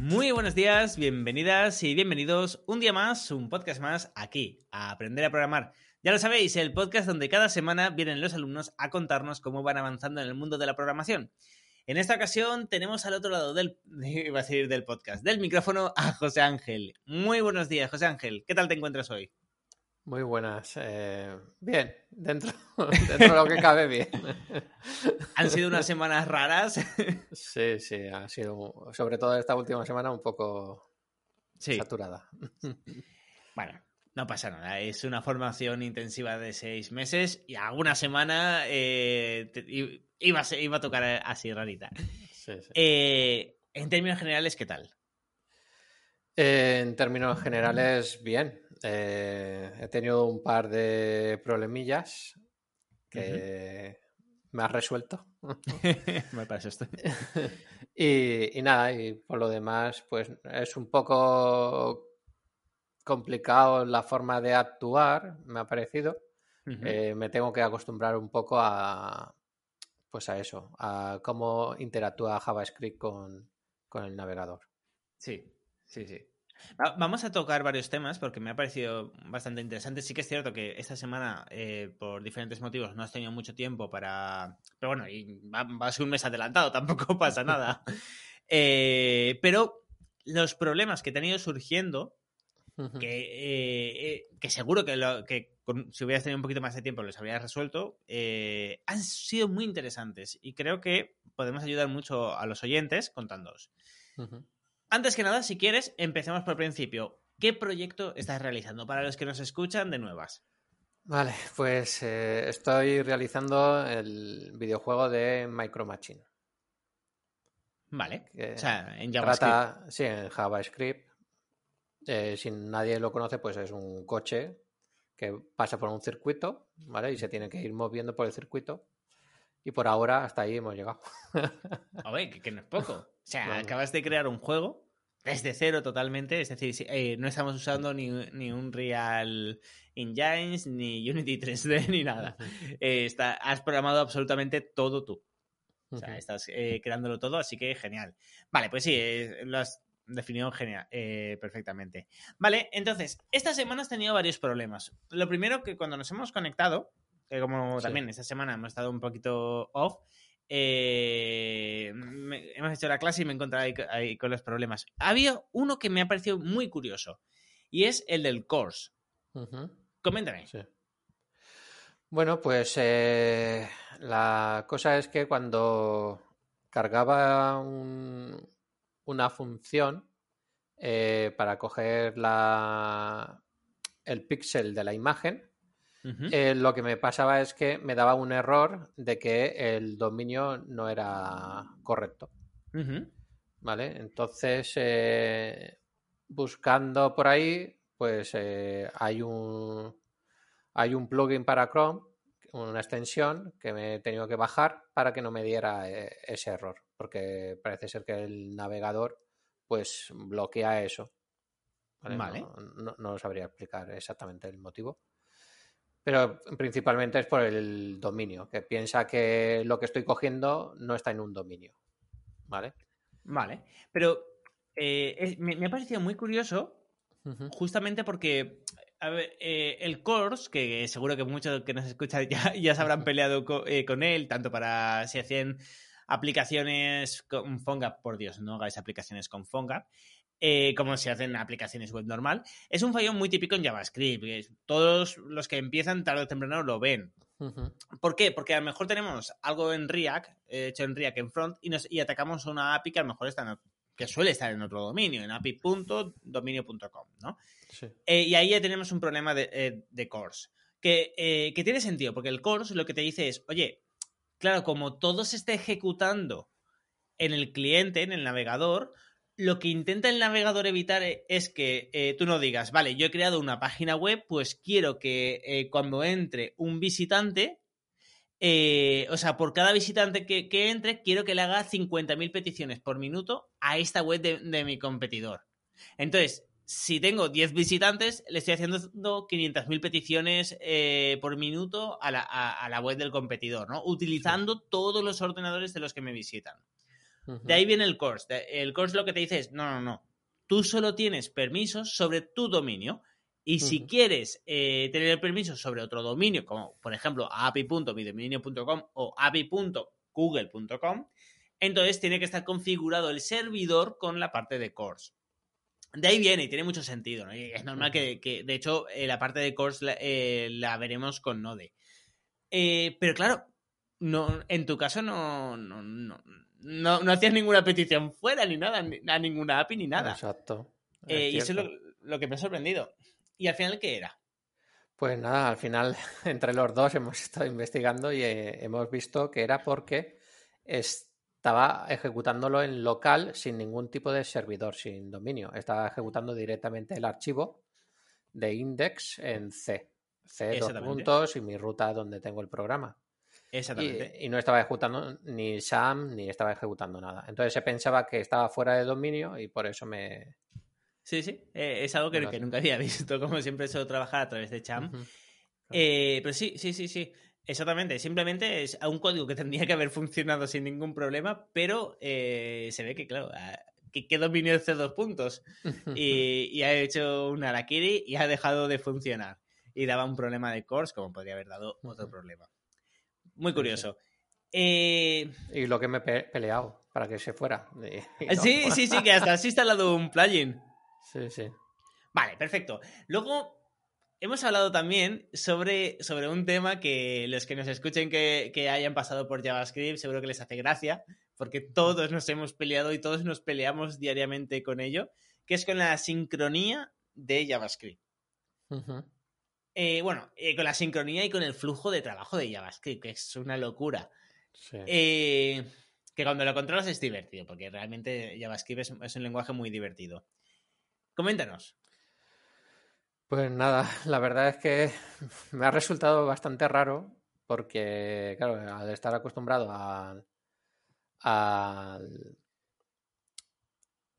Muy buenos días, bienvenidas y bienvenidos un día más, un podcast más aquí, a Aprender a Programar. Ya lo sabéis, el podcast donde cada semana vienen los alumnos a contarnos cómo van avanzando en el mundo de la programación. En esta ocasión tenemos al otro lado del, a del podcast, del micrófono a José Ángel. Muy buenos días, José Ángel. ¿Qué tal te encuentras hoy? Muy buenas. Eh, bien, dentro, dentro de lo que cabe, bien. Han sido unas semanas raras. Sí, sí, ha sido, sobre todo esta última semana, un poco Sí. saturada. Bueno, no pasa nada. Es una formación intensiva de seis meses y alguna semana eh, iba, a iba a tocar así rarita. Sí, sí. Eh, en términos generales, ¿qué tal? En términos generales, bien. Eh, he tenido un par de problemillas que me has resuelto. Me parece esto. y, y nada, y por lo demás, pues es un poco complicado la forma de actuar, me ha parecido. Eh, me tengo que acostumbrar un poco a pues a eso, a cómo interactúa JavaScript con, con el navegador. Sí, sí, sí. Va- Vamos a tocar varios temas porque me ha parecido bastante interesante. Sí que es cierto que esta semana, eh, por diferentes motivos, no has tenido mucho tiempo para... Pero bueno, y va, va a ser un mes adelantado, tampoco pasa nada. Eh, pero los problemas que te han ido surgiendo, que, eh, que seguro que, lo- que con- si hubieras tenido un poquito más de tiempo los habrías resuelto, han sido muy interesantes y creo que podemos ayudar mucho a los oyentes contándoos. Ujú. Antes que nada, si quieres, empecemos por el principio. ¿Qué proyecto estás realizando para los que nos escuchan de nuevas? Vale, pues eh, estoy realizando el videojuego de Micro Machine. Vale. O sea, en JavaScript. trata, sí, en JavaScript. Eh, si nadie lo conoce, pues es un coche que pasa por un circuito, ¿vale? Y se tiene que ir moviendo por el circuito. Y por ahora hasta ahí hemos llegado. Oye, que, que no es poco. O sea, acabas de crear un juego desde cero totalmente. Es decir, eh, no estamos usando ni, ni un Real Engines, ni Unity 3D, ni nada. Eh, está, has programado absolutamente todo tú. O sea, estás eh, creándolo todo, así que genial. Vale, pues sí, lo has definido genial, perfectamente. Vale, entonces, esta semana has tenido varios problemas. Lo primero que cuando nos hemos conectado, que como Sí. también esta semana hemos estado un poquito off, eh, me- hemos hecho la clase y me he encontrado ahí, co- ahí con los problemas. Había uno que me ha parecido muy curioso y es el del course. Coméntame. Sí. Bueno, pues eh, la cosa es que cuando cargaba un- una función eh, para coger la, el píxel de la imagen, Eh, lo que me pasaba es que me daba un error de que el dominio no era correcto. ¿Vale? Entonces, eh, buscando por ahí, pues eh, hay un hay un plugin para Chrome, una extensión que me he tenido que bajar para que no me diera ese error, porque parece ser que el navegador pues bloquea eso. Vale. No, no- no sabría explicar exactamente el motivo. Pero principalmente es por el dominio, que piensa que lo que estoy cogiendo no está en un dominio. ¿Vale? Vale, pero eh, es- me, me ha parecido muy curioso justamente porque a ver, eh, el course, que seguro que muchos que nos escuchan ya, ya se habrán peleado co- eh, con él, tanto para si hacían aplicaciones con PhoneGap, por Dios, no hagáis aplicaciones con PhoneGap, eh, como se hacen aplicaciones web normal. Es un fallo muy típico en JavaScript. Todos los que empiezan tarde o temprano lo ven. ¿Por qué? Porque a lo mejor tenemos algo en React, hecho en React en front, y, nos, y atacamos una API que a lo mejor está en, que suele estar en otro dominio, en api.dominio.com, ¿no? Eh, y ahí ya tenemos un problema de, eh, de course. Que, eh, que, tiene sentido, porque el course lo que te dice es, oye, claro, como todo se está ejecutando en el cliente, en el navegador, lo que intenta el navegador evitar es que tú no digas, vale, yo he creado una página web, pues quiero que cuando entre un visitante, eh, o sea, por cada visitante que, entre, quiero que le haga 50.000 peticiones por minuto a esta web de, mi competidor. Entonces, si tengo 10 visitantes, le estoy haciendo 500.000 peticiones eh, por minuto a la, web del competidor, ¿no? Utilizando todos los ordenadores de los que me visitan. De ahí viene el course. El course lo que te dice es, no, no, no. Tú solo tienes permisos sobre tu dominio. Y si quieres eh, tener el permiso sobre otro dominio, como por ejemplo api.midominio.com o api.google.com, entonces tiene que estar configurado el servidor con la parte de course. De ahí viene y tiene mucho sentido. ¿no? es normal que, de hecho, eh, la parte de course la, eh, veremos con Node. pero claro, no, en tu caso no, no, no, no, hacías ninguna petición fuera ni nada, a ninguna API ni nada. Exacto. y eso es lo, que me ha sorprendido. ¿Y al final qué era? Pues nada, al final entre los dos hemos estado investigando y eh, hemos visto que era porque estaba ejecutándolo en local sin ningún tipo de servidor, sin dominio. Estaba ejecutando directamente el archivo de index en C. C dos puntos y mi ruta donde tengo el programa. Exactamente. Y, y, no estaba ejecutando ni SAM ni estaba ejecutando nada. Entonces se pensaba que estaba fuera de dominio y por eso me, Sí, sí, eh, es algo que, nunca había visto, como siempre suelo trabajar a través de Cham. Eh, pero sí, sí, sí, sí. Exactamente, simplemente es un código que tendría que haber funcionado sin ningún problema, pero eh, se ve que, claro, que, dominio el C2 puntos y, ha hecho un Arakiri y ha dejado de funcionar. Y daba un problema de course, como podría haber dado otro problema. Muy curioso. Y lo que me he peleado para que se fuera. Sí, sí, sí, que hasta has instalado un plugin. Sí, sí. Vale, perfecto. Luego, hemos hablado también sobre, sobre un tema que los que nos escuchen que, hayan pasado por JavaScript seguro que les hace gracia, porque todos nos hemos peleado y todos nos peleamos diariamente con ello, que es con la sincronía de JavaScript. Eh, bueno, eh, con la sincronía y con el flujo de trabajo de JavaScript, que es una locura. Eh, que cuando lo controlas es divertido, porque realmente JavaScript es un lenguaje muy divertido. Coméntanos. Pues nada, la verdad es que me ha resultado bastante raro porque, claro, al estar acostumbrado al...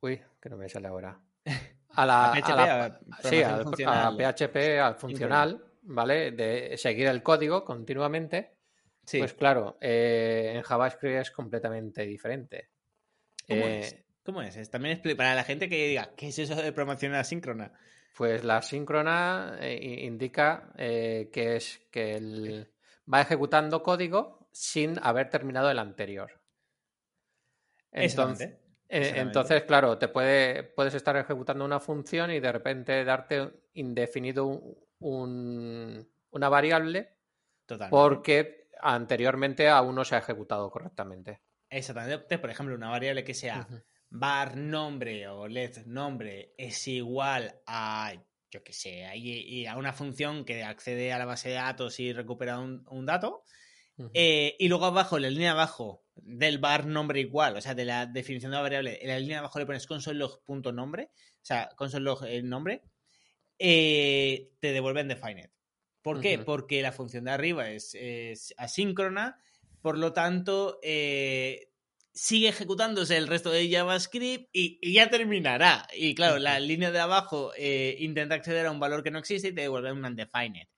Uy, que no me sale ahora. A la, PHP, sí, al, PHP, al funcional, ¿vale? De seguir el código continuamente. Pues claro, eh, en JavaScript es completamente diferente. Eh, ¿Cómo es? También para la gente que diga, ¿qué es eso de promoción asíncrona? Pues la asíncrona eh, indica que es que va ejecutando código sin haber terminado el anterior. Entonces, entonces, claro, te puede, puedes estar ejecutando una función y de repente darte indefinido una variable porque anteriormente aún no se ha ejecutado correctamente. Exactamente. Por ejemplo, una variable que sea bar nombre o let nombre es igual a, yo qué sé, a, una función que accede a la base de datos y recupera un, dato. Eh, y luego abajo, en la línea abajo del bar nombre igual, o sea, de la definición de la variable, en la línea abajo le pones console.log.nombre, o sea, console.log el nombre, eh, te devuelven defined. ¿Por qué? Porque la función de arriba es, asíncrona, por lo tanto, eh, sigue ejecutándose el resto de JavaScript y, ya terminará. Y claro, la línea de abajo eh, intenta acceder a un valor que no existe y te devuelve un undefined.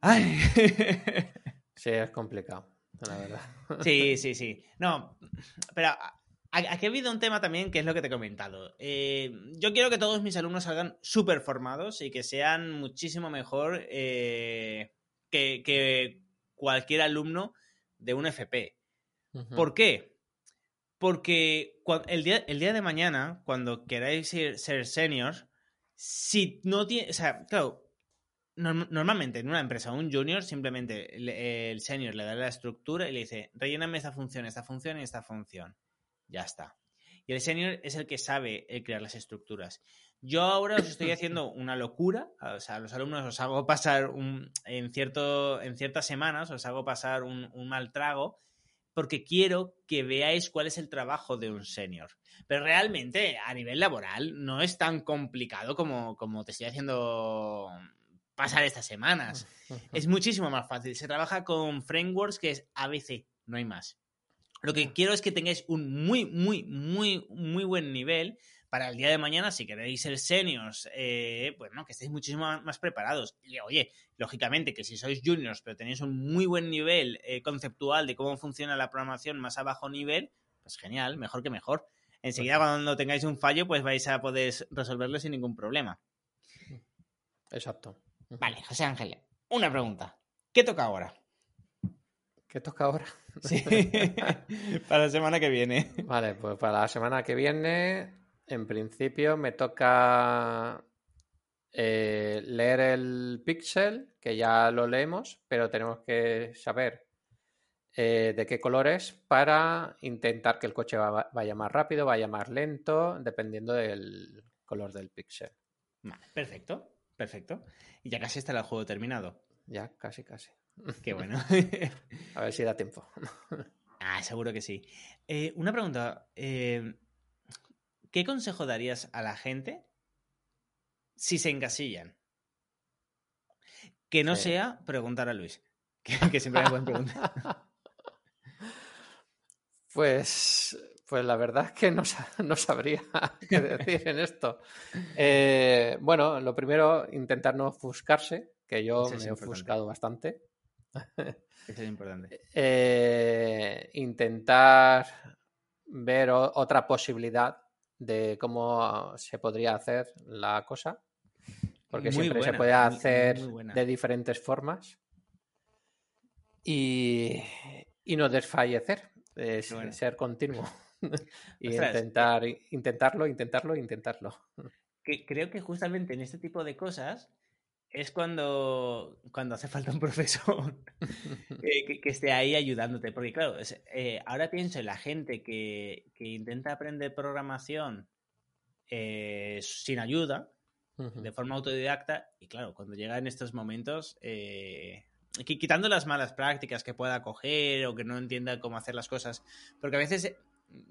Ay. Sí, es complicado, la verdad. Sí, sí, sí. No, pero aquí ha habido un tema también que es lo que te he comentado. Eh, yo quiero que todos mis alumnos salgan súper formados y que sean muchísimo mejor eh, que, cualquier alumno de un FP. ¿Por qué? porque el día, el día de mañana, cuando queráis ser, ser seniors, si no tiene, o sea, claro, normalmente en una empresa, un junior, simplemente el senior le da la estructura y le dice, relléname esta función, esta función y esta función. Ya está. Y el senior es el que sabe crear las estructuras. Yo ahora os estoy haciendo una locura, o sea, a los alumnos os hago pasar un, en, cierto, en ciertas semanas, os hago pasar un, un mal trago, porque quiero que veáis cuál es el trabajo de un senior. Pero realmente, a nivel laboral, no es tan complicado como, como te estoy haciendo pasar estas semanas. es muchísimo más fácil. Se trabaja con frameworks que es ABC, no hay más. Lo que quiero es que tengáis un muy, muy, muy, muy buen nivel para el día de mañana, si queréis ser seniors, eh, pues no, que estéis muchísimo más preparados. Y oye, lógicamente que si sois juniors, pero tenéis un muy buen nivel eh, conceptual de cómo funciona la programación más a bajo nivel, pues genial, mejor que mejor. Enseguida, cuando tengáis un fallo, pues vais a poder resolverlo sin ningún problema. Exacto. Vale, José Ángel, una pregunta. ¿Qué toca ahora? ¿Qué toca ahora? Sí, para la semana que viene. Vale, pues para la semana que viene, en principio me toca eh, leer el pixel, que ya lo leemos, pero tenemos que saber eh, de qué color es para intentar que el coche vaya más rápido, vaya más lento, dependiendo del color del pixel. perfecto, perfecto. Y ya casi está el juego terminado. Ya, casi, casi. Qué bueno. A ver si da tiempo. ah, seguro que sí. Eh, una pregunta. Eh, ¿Qué consejo darías a la gente si se encasillan? Que no sea preguntar a Luis, que, siempre me pueden preguntar. Pues, pues la verdad es que no, sabría qué decir en esto. Eh, bueno, lo primero, intentar no ofuscarse, que yo me he ofuscado bastante. Eso es importante. Eh, intentar ver otra posibilidad de cómo se podría hacer la cosa, porque siempre se puede hacer de diferentes formas y, no desfallecer, ser continuo y intentar, intentarlo, intentarlo, intentarlo. creo que justamente en este tipo de cosas es cuando, cuando hace falta un profesor eh, que, esté ahí ayudándote. Porque claro, eh, ahora pienso en la gente que, intenta aprender programación eh, sin ayuda, de forma autodidacta, y claro, cuando llega en estos momentos, quitando las malas prácticas que pueda coger o que no entienda cómo hacer las cosas, porque a veces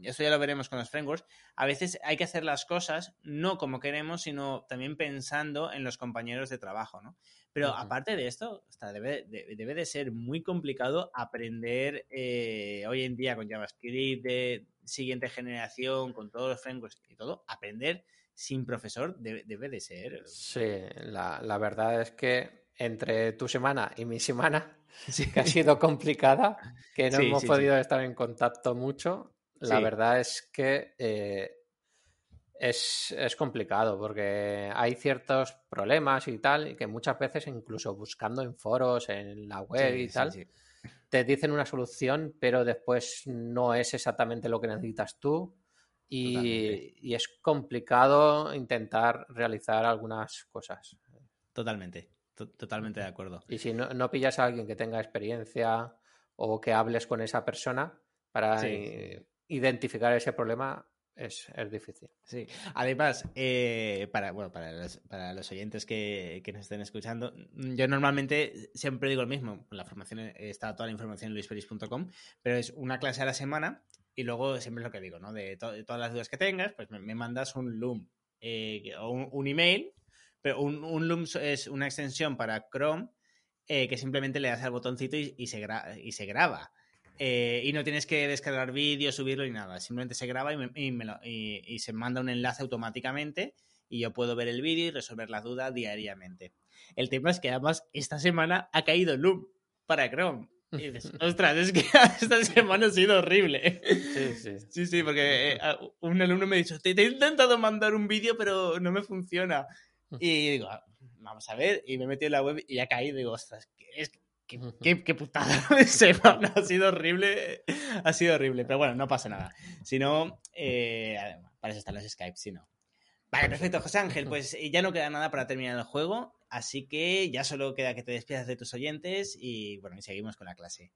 eso ya lo veremos con los frameworks, a veces hay que hacer las cosas no como queremos, sino también pensando en los compañeros de trabajo, ¿no? Pero aparte de esto, debe, de, ser muy complicado aprender eh, hoy en día con JavaScript de siguiente generación, con todos los frameworks y todo, aprender sin profesor debe, de ser. Sí, la, verdad es que entre tu semana y mi semana, que ha sido complicada, que no hemos podido estar en contacto mucho, la verdad es que eh, es, complicado porque hay ciertos problemas y tal, y que muchas veces incluso buscando en foros, en la web y tal, te dicen una solución, pero después no es exactamente lo que necesitas tú. Y, es complicado intentar realizar algunas cosas. Totalmente, totalmente de acuerdo. Y si no, pillas a alguien que tenga experiencia o que hables con esa persona para identificar ese problema es, difícil. Sí, además, eh, para, bueno, para, los, oyentes que, nos estén escuchando, yo normalmente siempre digo lo mismo, la formación está toda la información en luisperis.com, pero es una clase a la semana y luego siempre es lo que digo, ¿no? De, todas las dudas que tengas, pues me, mandas un Loom eh, o un, email, pero un, Loom es una extensión para Chrome eh, que simplemente le das al botoncito y, se, y se graba. Eh, y no tienes que descargar vídeo, subirlo ni nada. Simplemente se graba y, se manda un enlace automáticamente y yo puedo ver el vídeo y resolver la duda diariamente. El tema es que además esta semana ha caído Loom para Chrome. Y dices, ostras, es que esta semana ha sido horrible. Sí, sí. Sí, sí, porque eh, un alumno me ha dicho, te, he intentado mandar un vídeo, pero no me funciona. Y digo, ah, vamos a ver, y me he metido en la web y ha caído. Y digo, ostras, es, qué, putada de semana. Ha sido horrible. Ha sido horrible. Pero bueno, no pasa nada. Si no, eh, para eso están los Skype, si no. Vale, perfecto, José Ángel. Pues eh, ya no queda nada para terminar el juego. Así que ya solo queda que te despidas de tus oyentes y bueno, y seguimos con la clase.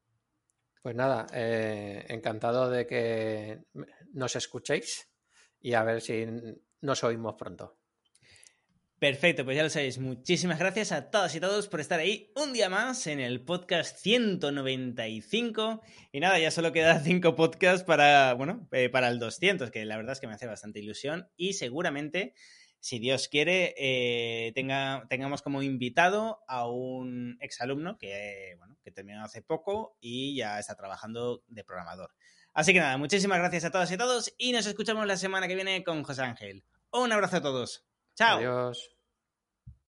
Pues nada, eh, encantado de que nos escuchéis y a ver si nos oímos pronto. Perfecto, pues ya lo sabéis. Muchísimas gracias a todas y todos por estar ahí un día más en el podcast 195. Y nada, ya solo queda cinco podcasts para, bueno, eh, para el 200, que la verdad es que me hace bastante ilusión. Y seguramente, si Dios quiere, eh, tenga, tengamos como invitado a un exalumno que, bueno, que terminó hace poco y ya está trabajando de programador. Así que nada, muchísimas gracias a todas y todos y nos escuchamos la semana que viene con José Ángel. Un abrazo a todos. Chao. Adiós.